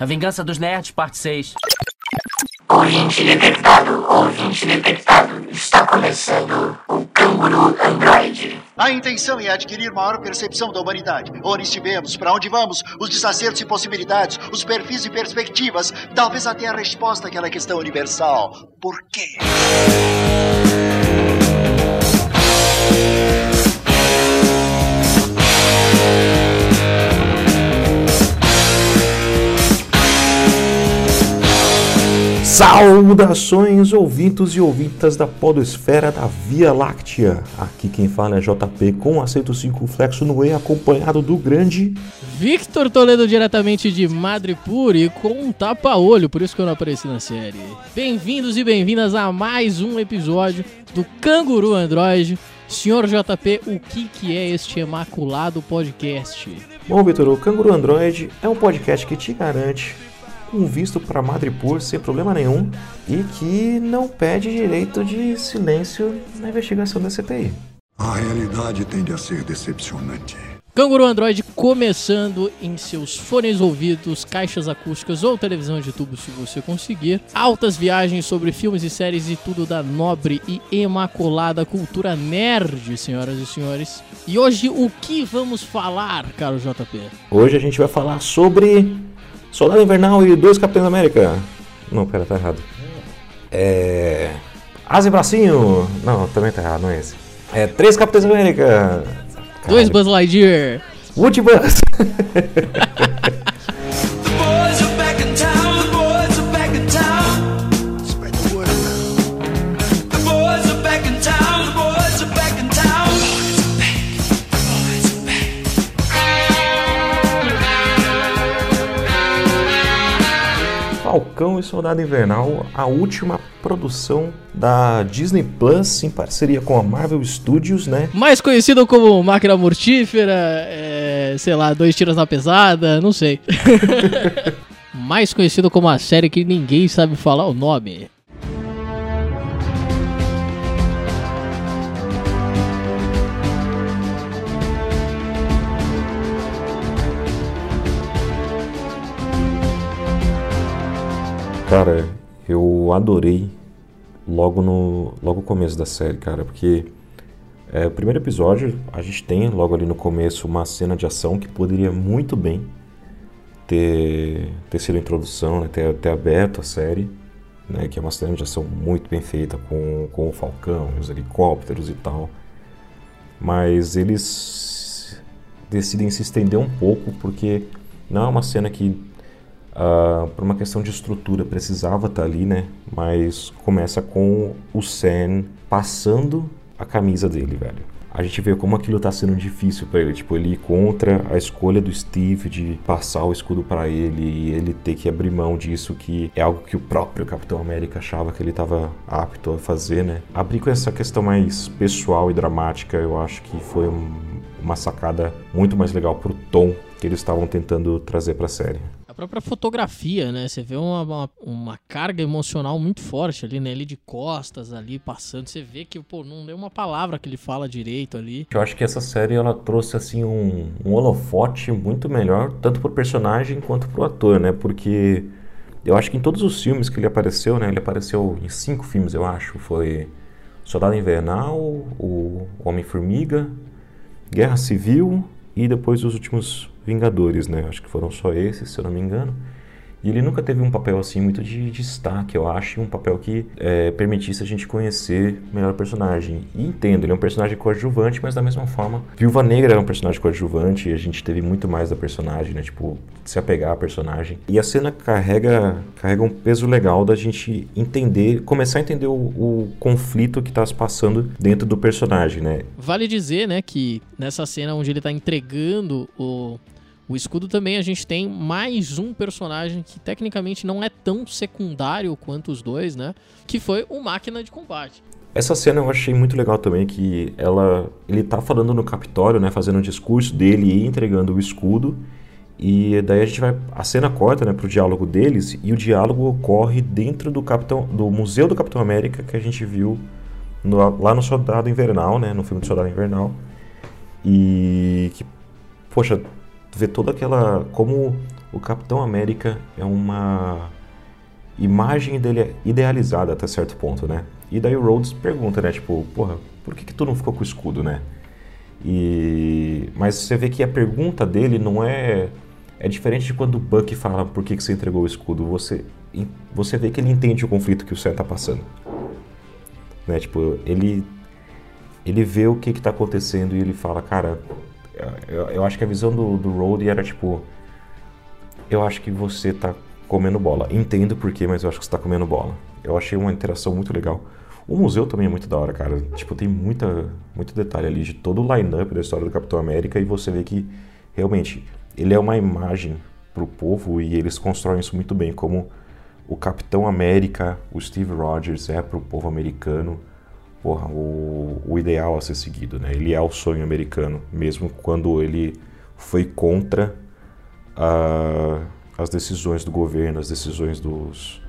A Vingança dos Nerds, parte 6. Ouvinte detectado, ouvinte detectado. Está começando o Canguru Android. A intenção é adquirir maior percepção da humanidade. Onde estivemos, para onde vamos, os desacertos e possibilidades, os perfis e perspectivas, talvez até a resposta àquela questão universal. Por quê? Saudações, ouvintos e ouvintas da podosfera da Via Láctea. Aqui quem fala é JP com aceito circunflexo no E, acompanhado do grande... Victor Toledo diretamente de Madripoor e com um tapa-olho, por isso que eu não apareci na série. Bem-vindos e bem-vindas a mais um episódio do Canguru Android. Senhor JP, o que, que é este imaculado podcast? Bom, Vitor, o Canguru Android é um podcast que te garante um visto para Madripoor sem problema nenhum e que não pede direito de silêncio na investigação da CPI. A realidade tende a ser decepcionante. Canguru Android começando em seus fones ouvidos, caixas acústicas ou televisão de tubo se você conseguir. Altas viagens sobre filmes e séries e tudo da nobre e imaculada cultura nerd, senhoras e senhores. E hoje o que vamos falar, caro JP? Hoje a gente vai falar sobre Soldado Invernal e dois Capitães América. Não, pera, tá errado. É. Asa e Bracinho. Não, também tá errado, não é esse. É três Capitães América. Dois Buzz Lightyear. Woody Buzz. Falcão e Soldado Invernal, a última produção da Disney Plus em parceria com a Marvel Studios, né? Mais conhecido como Máquina Mortífera, é, sei lá, Dois Tiros na Pesada, não sei. Mais conhecido como a série que ninguém sabe falar o nome. Cara, eu adorei logo no logo começo da série, cara, porque é, o primeiro episódio a gente tem logo ali no começo uma cena de ação que poderia muito bem ter, ter sido a introdução, né, ter, ter aberto a série, né, que é uma cena de ação muito bem feita com, com o Falcão, os helicópteros e tal. Mas eles decidem se estender um pouco porque não é uma cena que ah, por uma questão de estrutura precisava estar ali, né? Mas começa com o Sam passando a camisa dele, velho. A gente vê como aquilo tá sendo difícil para ele, tipo, ele contra a escolha do Steve de passar o escudo para ele e ele ter que abrir mão disso, que é algo que o próprio Capitão América achava que ele estava apto a fazer, né? Abrir com essa questão mais pessoal e dramática, eu acho que foi um- uma sacada muito mais legal pro tom que eles estavam tentando trazer pra série. Própria fotografia, né? Você vê uma, uma, uma carga emocional muito forte ali, né? Ele de costas ali, passando. Você vê que, pô, não deu uma palavra que ele fala direito ali. Eu acho que essa série ela trouxe assim um, um holofote muito melhor, tanto pro personagem quanto pro ator, né? Porque eu acho que em todos os filmes que ele apareceu, né? Ele apareceu em cinco filmes, eu acho. Foi Soldado Invernal, o Homem-Formiga, Guerra Civil e depois os últimos Vingadores, né? Acho que foram só esses, se eu não me engano. E ele nunca teve um papel assim muito de destaque, eu acho, um papel que é, permitisse a gente conhecer melhor o personagem. E entendo, ele é um personagem coadjuvante, mas da mesma forma, Viúva Negra era um personagem coadjuvante e a gente teve muito mais da personagem, né? Tipo, se apegar à personagem. E a cena carrega, carrega um peso legal da gente entender, começar a entender o, o conflito que está se passando dentro do personagem, né? Vale dizer, né, que nessa cena onde ele tá entregando o, o escudo também a gente tem mais um personagem que tecnicamente não é tão secundário quanto os dois, né? Que foi o Máquina de Combate. Essa cena eu achei muito legal também, que ela, ele tá falando no Capitólio, né, fazendo um discurso dele e entregando o escudo, e daí a gente vai, a cena corta, né, pro diálogo deles, e o diálogo ocorre dentro do Capitão, do Museu do Capitão América que a gente viu no- lá no Soldado Invernal, né, no filme do Soldado Invernal, e que, poxa, ver toda aquela, como o Capitão América é uma imagem dele idealizada até certo ponto, né? E daí o Rhodes pergunta, né? Tipo, porra, por que, que tu não ficou com o escudo, né? E... Mas você vê que a pergunta dele não é... É diferente de quando o Buck fala por que, que você entregou o escudo. Você, você vê que ele entende o conflito que o Sam tá passando. Né? Tipo, ele... Ele vê o que que tá acontecendo e ele fala, cara... Eu, eu acho que a visão do, do Rhodes era tipo... Eu acho que você tá comendo bola. Entendo por quê, mas eu acho que você tá comendo bola. Eu achei uma interação muito legal. O museu também é muito da hora, cara. Tipo, tem muita, muito detalhe ali de todo o line-up da história do Capitão América e você vê que realmente ele é uma imagem pro povo e eles constroem isso muito bem, como o Capitão América, o Steve Rogers é pro povo americano, porra, o, o ideal a ser seguido, né? Ele é o sonho americano, mesmo quando ele foi contra a, as decisões do governo, as decisões dos,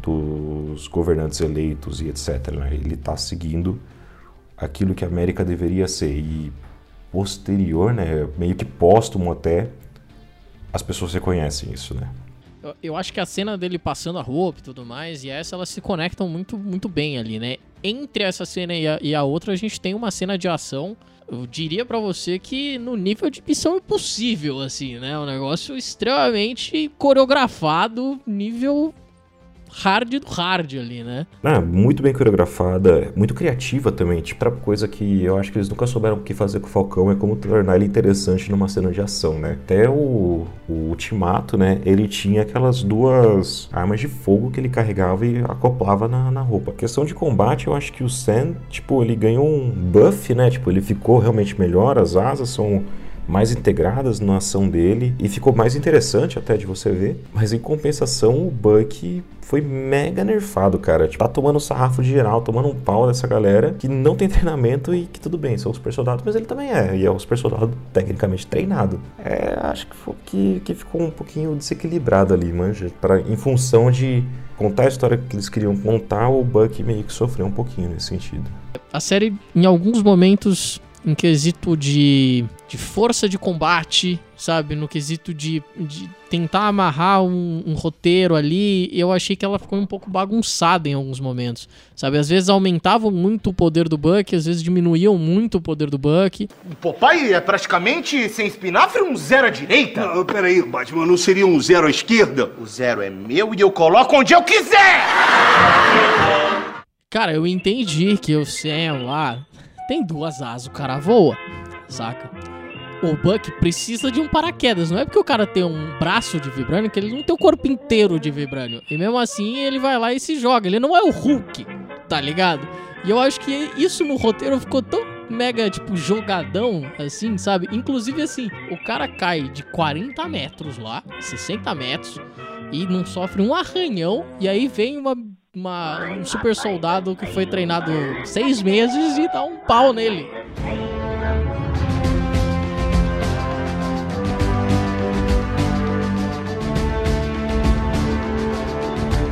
dos governantes eleitos e etc. Né? Ele está seguindo aquilo que a América deveria ser e posterior, né, meio que póstumo até, as pessoas reconhecem isso, né? Eu, eu acho que a cena dele passando a roupa e tudo mais, e essa elas se conectam muito, muito bem ali, né? Entre essa cena e a, e a outra, a gente tem uma cena de ação. Eu diria pra você que no nível de missão impossível, assim, né? Um negócio extremamente coreografado, nível hard do hard ali, né? Ah, muito bem coreografada, muito criativa também. Tipo, outra coisa que eu acho que eles nunca souberam o que fazer com o Falcão é como tornar ele interessante numa cena de ação, né? Até o, o Ultimato, né? Ele tinha aquelas duas armas de fogo que ele carregava e acoplava na, na roupa. Questão de combate, eu acho que o Sam, tipo, ele ganhou um buff, né? Tipo, ele ficou realmente melhor, as asas são mais integradas na ação dele e ficou mais interessante até de você ver. Mas em compensação, o Buck foi mega nerfado, cara. Tipo, tá tomando sarrafo de geral, tomando um pau dessa galera que não tem treinamento e que tudo bem, são os soldados, mas ele também é. E é o super soldado tecnicamente treinado. É, acho que, foi, que, que ficou um pouquinho desequilibrado ali, manja. Pra, em função de contar a história que eles queriam contar, o Buck meio que sofreu um pouquinho nesse sentido. A série, em alguns momentos, em quesito de, de força de combate, sabe? No quesito de, de tentar amarrar um, um, roteiro ali, eu achei que ela ficou um pouco bagunçada em alguns momentos, sabe? Às vezes aumentavam muito o poder do Buck, às vezes diminuíam muito o poder do Buck. O Popeye é praticamente sem espinafre um zero à direita. Não, peraí, Batman, não seria um zero à esquerda? O zero é meu e eu coloco onde eu quiser! Cara, eu entendi que o Sam lá tem duas asas, o cara voa, saca? O Buck precisa de um paraquedas. Não é porque o cara tem um braço de vibrânio que ele não tem o corpo inteiro de vibrânio. E mesmo assim ele vai lá e se joga. Ele não é o Hulk, tá ligado? E eu acho que isso no roteiro ficou tão mega, tipo, jogadão, assim, sabe? Inclusive, assim, o cara cai de 40 metros lá, 60 metros, e não sofre um arranhão. E aí vem uma uma, um super soldado que foi treinado seis meses e dá um pau nele.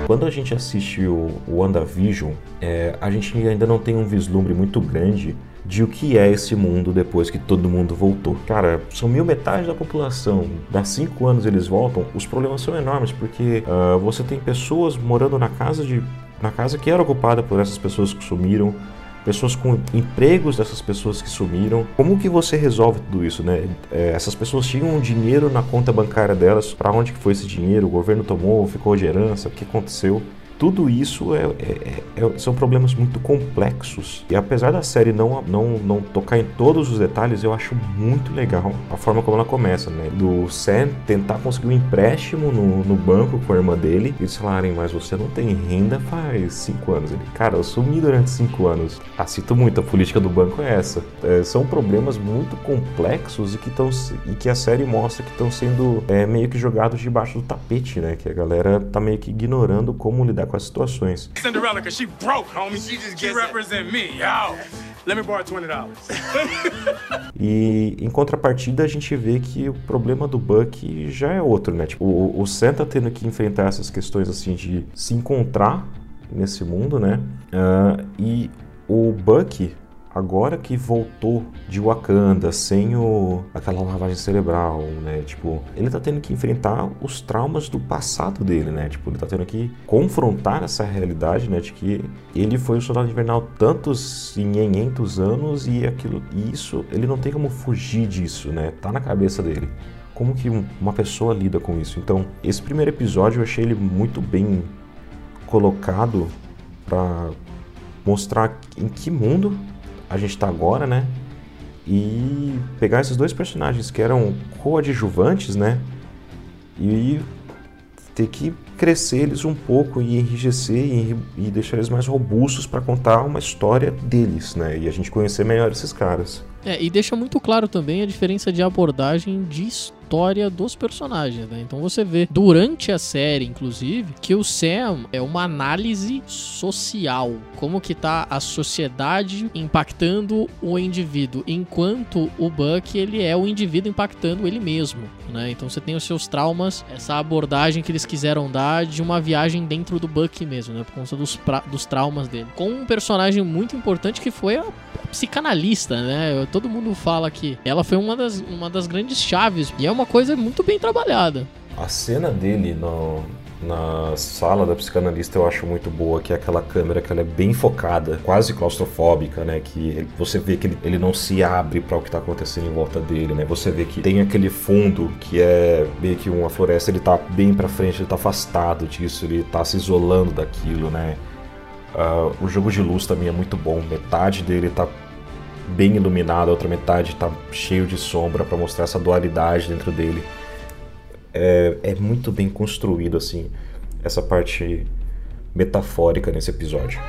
Quando a gente assiste o, WandaVision, é, a gente ainda não tem um vislumbre muito grande de o que é esse mundo depois que todo mundo voltou. Cara, sumiu metade da população, dá cinco anos eles voltam, os problemas são enormes, porque uh, você tem pessoas morando na casa de na casa que era ocupada por essas pessoas que sumiram, pessoas com empregos dessas pessoas que sumiram. Como que você resolve tudo isso, né? É, essas pessoas tinham dinheiro na conta bancária delas, para onde que foi esse dinheiro? O governo tomou, ficou de herança, o que aconteceu? Tudo isso é, é, é, são problemas muito complexos. E apesar da série não, não, não tocar em todos os detalhes, eu acho muito legal a forma como ela começa, né? Do Sam tentar conseguir um empréstimo no, no banco com a irmã dele e eles falarem, mas você não tem renda faz cinco anos. Ele, cara, eu sumi durante cinco anos. Ah, sinto muito, a política do banco é essa. É, são problemas muito complexos e que, tão, e que a série mostra que estão sendo é, meio que jogados debaixo do tapete, né? Que a galera tá meio que ignorando como lidar com as situações. Cinderella, cause she broke, homie. She just she represent me, yo. Let me borrow $20. e em contrapartida a gente vê que o problema do Buck já é outro, né? Tipo, o, o Sam tá tendo que enfrentar essas questões assim de se encontrar nesse mundo, né? Uh, e o Buck, agora que voltou de Wakanda sem o, aquela lavagem cerebral, né? Tipo, ele tá tendo que enfrentar os traumas do passado dele, né? Tipo, ele tá tendo que confrontar essa realidade, né? De que ele foi o soldado invernal tantos e 500 anos e aquilo, e isso, ele não tem como fugir disso, né? Tá na cabeça dele. Como que um- uma pessoa lida com isso? Então, esse primeiro episódio eu achei ele muito bem colocado para mostrar em que mundo a gente tá agora, né? E pegar esses dois personagens que eram coadjuvantes, né? E ter que crescer eles um pouco e enrijecer e, e deixar eles mais robustos para contar uma história deles, né? E a gente conhecer melhor esses caras. É, e deixa muito claro também a diferença de abordagem de história dos personagens, né? Então você vê durante a série, inclusive, que o Sam é uma análise social, como que tá a sociedade impactando o indivíduo, enquanto o Buck ele é o indivíduo impactando ele mesmo, né? Então você tem os seus traumas, essa abordagem que eles quiseram dar de uma viagem dentro do Buck mesmo, né? Por conta dos, dos traumas dele. Com um personagem muito importante que foi a psicanalista, né? Todo mundo fala que ela foi uma das, uma das grandes chaves e é uma coisa muito bem trabalhada. A cena dele no, na sala da psicanalista eu acho muito boa, que é aquela câmera que ela é bem focada, quase claustrofóbica, né? Que ele- você vê que ele, ele não se abre para o que tá acontecendo em volta dele, né? Você vê que tem aquele fundo que é meio que uma floresta, ele tá bem pra frente, ele tá afastado disso, ele tá se isolando daquilo, né? Ah, o jogo de luz também é muito bom, metade dele tá bem iluminado, a outra metade tá cheio de sombra para mostrar essa dualidade dentro dele é, é muito bem construído, assim, essa parte metafórica nesse episódio.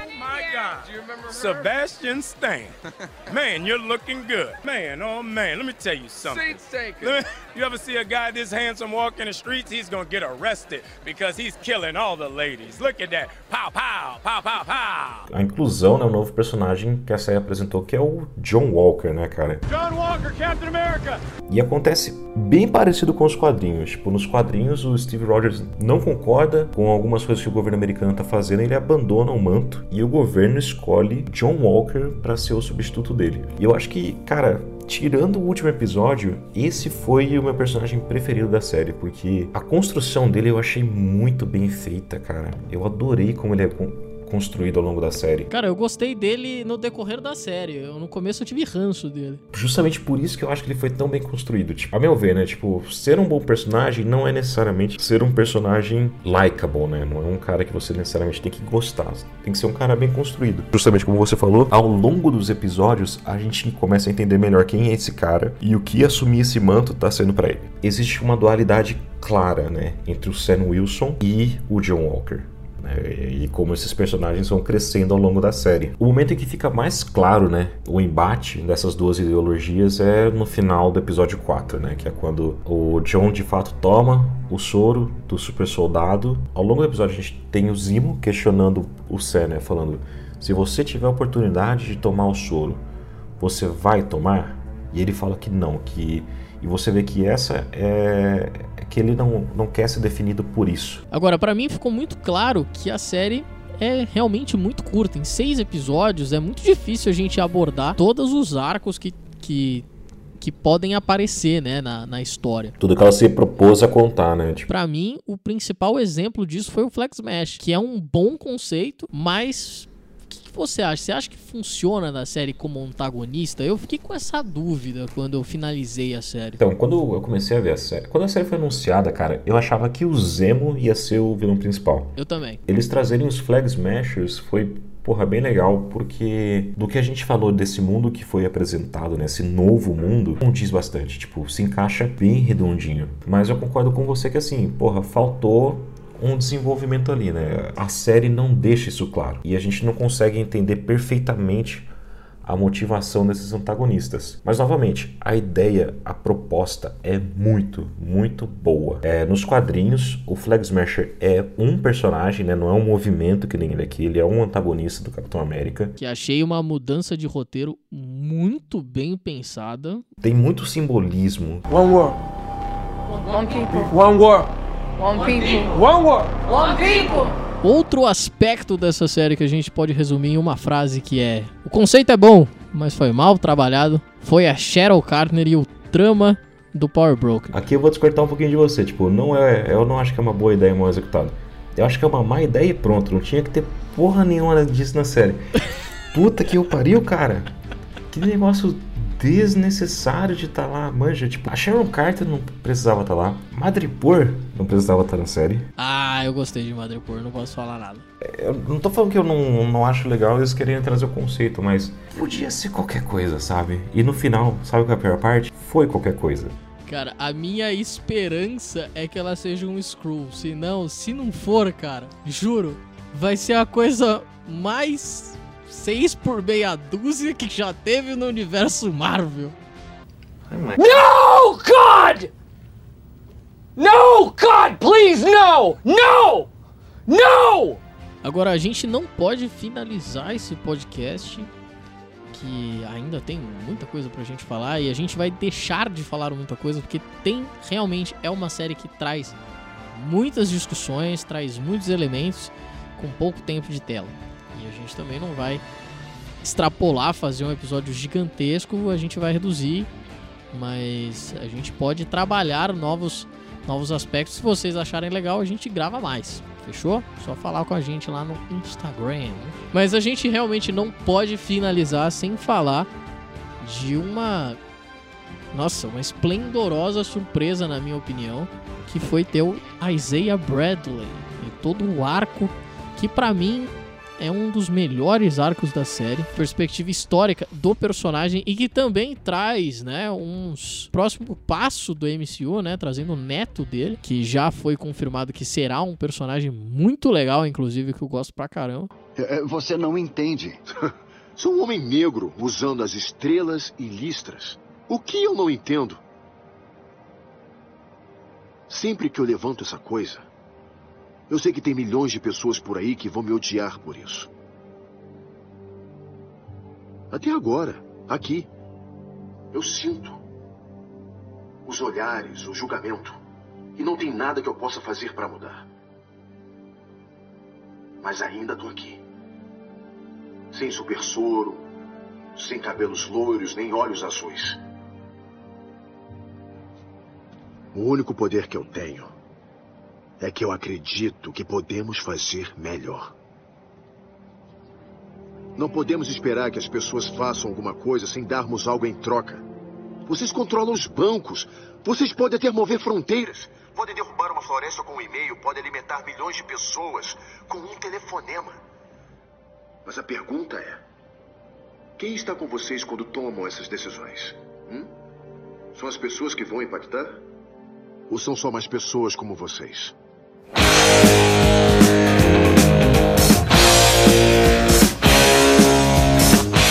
Sebastian Stan. Man, you're looking good. Man, oh man, let me tell you something. Let me- you ever see a guy this handsome walk in the streets? He's gonna get arrested because he's killing all the ladies. Look at that. Pow, pow, pow, pow, pow. A inclusão, né, o novo personagem que a série apresentou, que é o John Walker, né, cara? John Walker, Captain America. E acontece bem parecido com os quadrinhos. Tipo, nos quadrinhos o Steve Rogers não concorda com algumas coisas que o governo americano tá fazendo, ele abandona o manto e o governo escolhe John Walker para ser o substituto dele. E eu acho que, cara, tirando o último episódio, esse foi o meu personagem preferido da série, porque a construção dele eu achei muito bem feita, cara. Eu adorei como ele é construído ao longo da série. Cara, eu gostei dele no decorrer da série. Eu, no começo eu tive ranço dele. Justamente por isso que eu acho que ele foi tão bem construído. Tipo, a meu ver, né? Tipo, ser um bom personagem não é necessariamente ser um personagem likable, né? Não é um cara que você necessariamente tem que gostar. Tem que ser um cara bem construído. Justamente como você falou, ao longo dos episódios, a gente começa a entender melhor quem é esse cara e o que assumir esse manto tá sendo pra ele. Existe uma dualidade clara, né? Entre o Sam Wilson e o John Walker né, e como esses personagens vão crescendo ao longo da série. O momento em que fica mais claro, né, o embate dessas duas ideologias é no final do episódio 4, né, que é quando o John de fato toma o soro do super soldado. Ao longo do episódio a gente tem o Zimo questionando o Sam, né, falando: "Se você tiver a oportunidade de tomar o soro, você vai tomar?" E ele fala que não, que e você vê que essa é que ele não, não quer ser definido por isso. Agora, pra mim ficou muito claro que a série é realmente muito curta. Em seis episódios é muito difícil a gente abordar todos os arcos que, que, que podem aparecer né, na, na história. Tudo que ela se propôs a contar, né? Tipo, Pra mim, o principal exemplo disso foi o Flex Mesh, que é um bom conceito, mas que, você acha? Você acha que funciona na série como antagonista? Eu fiquei com essa dúvida quando eu finalizei a série. Então, quando eu comecei a ver a série, quando a série foi anunciada, cara, eu achava que o Zemo ia ser o vilão principal. Eu também. Eles trazerem os Flag Smashers foi, porra, bem legal, porque do que a gente falou desse mundo que foi apresentado, né, esse novo mundo, não diz bastante, tipo, se encaixa bem redondinho. Mas eu concordo com você que assim, porra, faltou um desenvolvimento ali, né? A série não deixa isso claro. E a gente não consegue entender perfeitamente a motivação desses antagonistas. Mas novamente, a ideia, a proposta é muito, muito boa. É, nos quadrinhos, o Flag Smasher é um personagem, né? Não é um movimento que nem ele aqui, ele é um antagonista do Capitão América. Que achei uma mudança de roteiro muito bem pensada. Tem muito simbolismo. One world. One people. One world. One people. One world. One people. Outro aspecto dessa série que a gente pode resumir em uma frase que é: o conceito é bom, mas foi mal trabalhado. Foi a Cheryl Carter e o trama do Power Broker. Aqui eu vou discordar um pouquinho de você, tipo, não é, eu não acho que é uma boa ideia mal executada. Eu acho que é uma má ideia e pronto, não tinha que ter porra nenhuma disso na série. Puta que eu pariu, cara. Que negócio desnecessário de estar lá, manja. Tipo, a Sharon Carter não precisava estar lá. Madripoor não precisava estar na série. Ah, eu gostei de Madripoor, não posso falar nada. Eu não tô falando que eu não, não acho legal eles querem trazer o conceito, mas podia ser qualquer coisa, sabe? E no final, sabe qual é a pior parte? Foi qualquer coisa. Cara, a minha esperança é que ela seja um Skrull. Se não, se não for, cara, juro, vai ser a coisa mais 6 por meia dúzia que já teve no universo Marvel. No, God! No, God, please, no! No! No! Agora, a gente não pode finalizar esse podcast, que ainda tem muita coisa pra gente falar, e a gente vai deixar de falar muita coisa, porque tem realmente é uma série que traz muitas discussões, traz muitos elementos com pouco tempo de tela. E a gente também não vai extrapolar, fazer um episódio gigantesco, a gente vai reduzir, mas a gente pode trabalhar novos, novos aspectos. Se vocês acharem legal, a gente grava mais. Fechou? Só falar com a gente lá no Instagram. Mas a gente realmente não pode finalizar sem falar de uma. Nossa, uma esplendorosa surpresa, na minha opinião, que foi ter o Isaiah Bradley e todo o arco que pra mim é um dos melhores arcos da série, perspectiva histórica do personagem e que também traz, né, uns próximo passo do MCU, né, trazendo o neto dele, que já foi confirmado que será um personagem muito legal, inclusive que eu gosto pra caramba. É, Você não entende. Sou um homem negro usando as estrelas e listras. O que eu não entendo? Sempre que eu levanto essa coisa, eu sei que tem milhões de pessoas por aí que vão me odiar por isso. Até agora, aqui, eu sinto os olhares, o julgamento. E não tem nada que eu possa fazer para mudar. Mas ainda tô aqui. Sem super soro, sem cabelos loiros nem olhos azuis. O único poder que eu tenho é que eu acredito que podemos fazer melhor. Não podemos esperar que as pessoas façam alguma coisa sem darmos algo em troca. Vocês controlam os bancos. Vocês podem até mover fronteiras. Podem derrubar uma floresta com um e-mail. Podem alimentar milhões de pessoas com um telefonema. Mas a pergunta é: quem está com vocês quando tomam essas decisões? Hum? São as pessoas que vão impactar? Ou são só mais pessoas como vocês?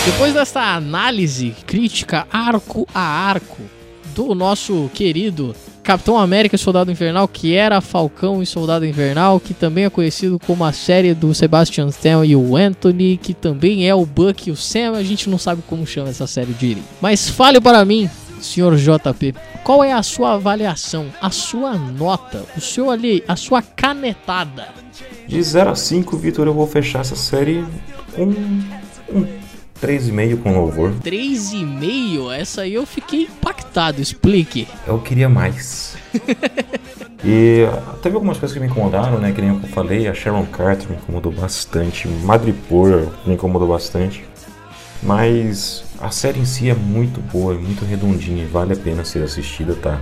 Depois dessa análise crítica arco a arco do nosso querido Capitão América e Soldado Invernal, que era Falcão e Soldado Invernal, que também é conhecido como a série do Sebastian Stan e o Anthony, que também é o Buck e o Sam, a gente não sabe como chama essa série direito. Mas fale para mim, senhor JP, qual é a sua avaliação, a sua nota, o seu ali, a sua canetada? De 0 a 5, Vitor, eu vou fechar essa série com um 3,5 com louvor. 3,5? Essa aí eu fiquei impactado, explique. Eu queria mais. e teve algumas coisas que me incomodaram, né? Que nem eu falei, a Sharon Carter me incomodou bastante, Madripoor me incomodou bastante. Mas a série em si é muito boa, é muito redondinha e vale a pena ser assistida, tá?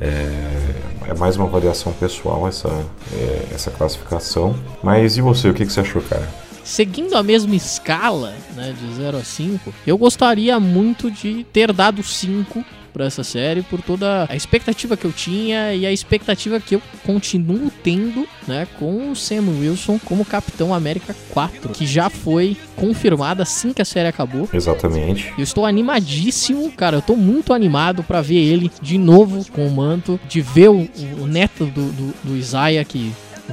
É, é mais uma avaliação pessoal essa, é, essa classificação. Mas e você, o que, que você achou, cara? Seguindo a mesma escala, né, de 0 a 5, eu gostaria muito de ter dado 5 para essa série por toda a expectativa que eu tinha e a expectativa que eu continuo tendo, né, com o Sam Wilson como Capitão América 4, que já foi confirmada assim que a série acabou. Exatamente. Eu estou animadíssimo, cara. Eu estou muito animado para ver ele de novo com o manto, de ver o, o neto do, do, do Isaiah que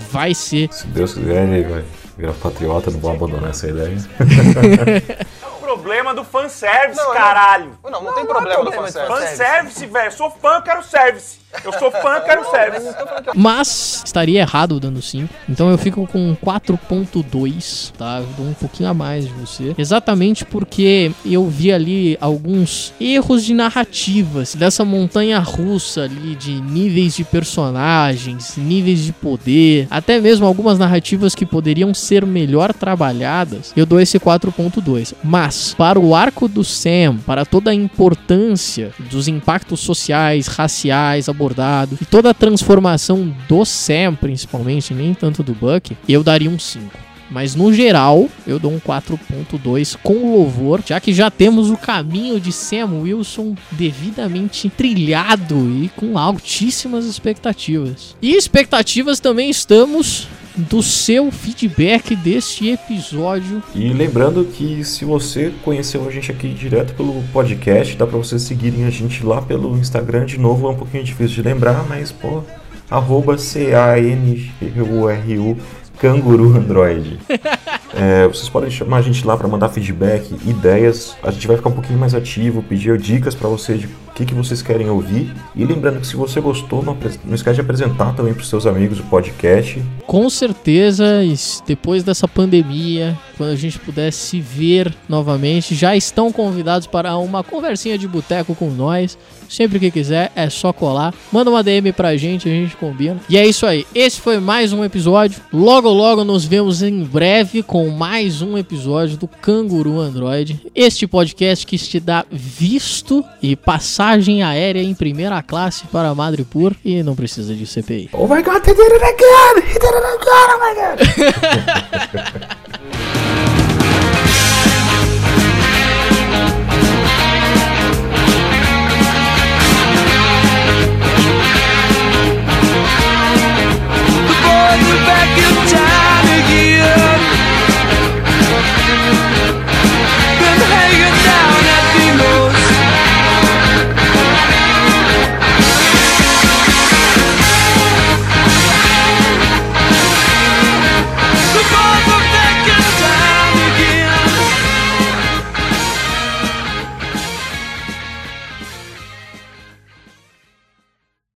vai ser. Se Deus quiser, ele vai virar patriota, não vou abandonar essa ideia. Problema do fanservice, Não, não. caralho. Não, não tem problema do fanservice. Fanservice, velho. Sou fã, quero service. Eu sou fã, quero service. Mas estaria errado dando 5. Então eu fico com 4.2, tá? Eu dou um pouquinho a mais de você. Exatamente porque eu vi ali alguns erros de narrativas dessa montanha russa ali de níveis de personagens, níveis de poder, até mesmo algumas narrativas que poderiam ser melhor trabalhadas. Eu dou esse 4.2. Mas para o arco do Sam, para toda a importância dos impactos sociais, raciais abordados e toda a transformação do Sam, principalmente, nem tanto do Buck, eu daria um 5. Mas no geral, eu dou um 4.2 com louvor, já que já temos o caminho de Sam Wilson devidamente trilhado e com altíssimas expectativas. E expectativas também estamos do seu feedback deste episódio. E lembrando que se você conheceu a gente aqui direto pelo podcast, dá pra vocês seguirem a gente lá pelo Instagram. De novo, é um pouquinho difícil de lembrar, mas pô, arroba C-A-N-G-U-R-U Canguru Android. É, vocês podem chamar a gente lá para mandar feedback, ideias. A gente vai ficar um pouquinho mais ativo, pedir dicas para vocês de o que, que vocês querem ouvir. E lembrando que se você gostou, não, não esquece de apresentar também para seus amigos o podcast. Com certeza, depois dessa pandemia, quando a gente puder se ver novamente, já estão convidados para uma conversinha de boteco com nós. Sempre que quiser, é só colar. Manda uma DM pra gente, a gente combina. E é isso aí. Esse foi mais um episódio. Logo, logo nos vemos em breve com mais um episódio do Canguru Android. Este podcast que te dá visto e passagem aérea em primeira classe para Madripoor e não precisa de CPI. Oh my god, he did it again! He did it again! Oh my god!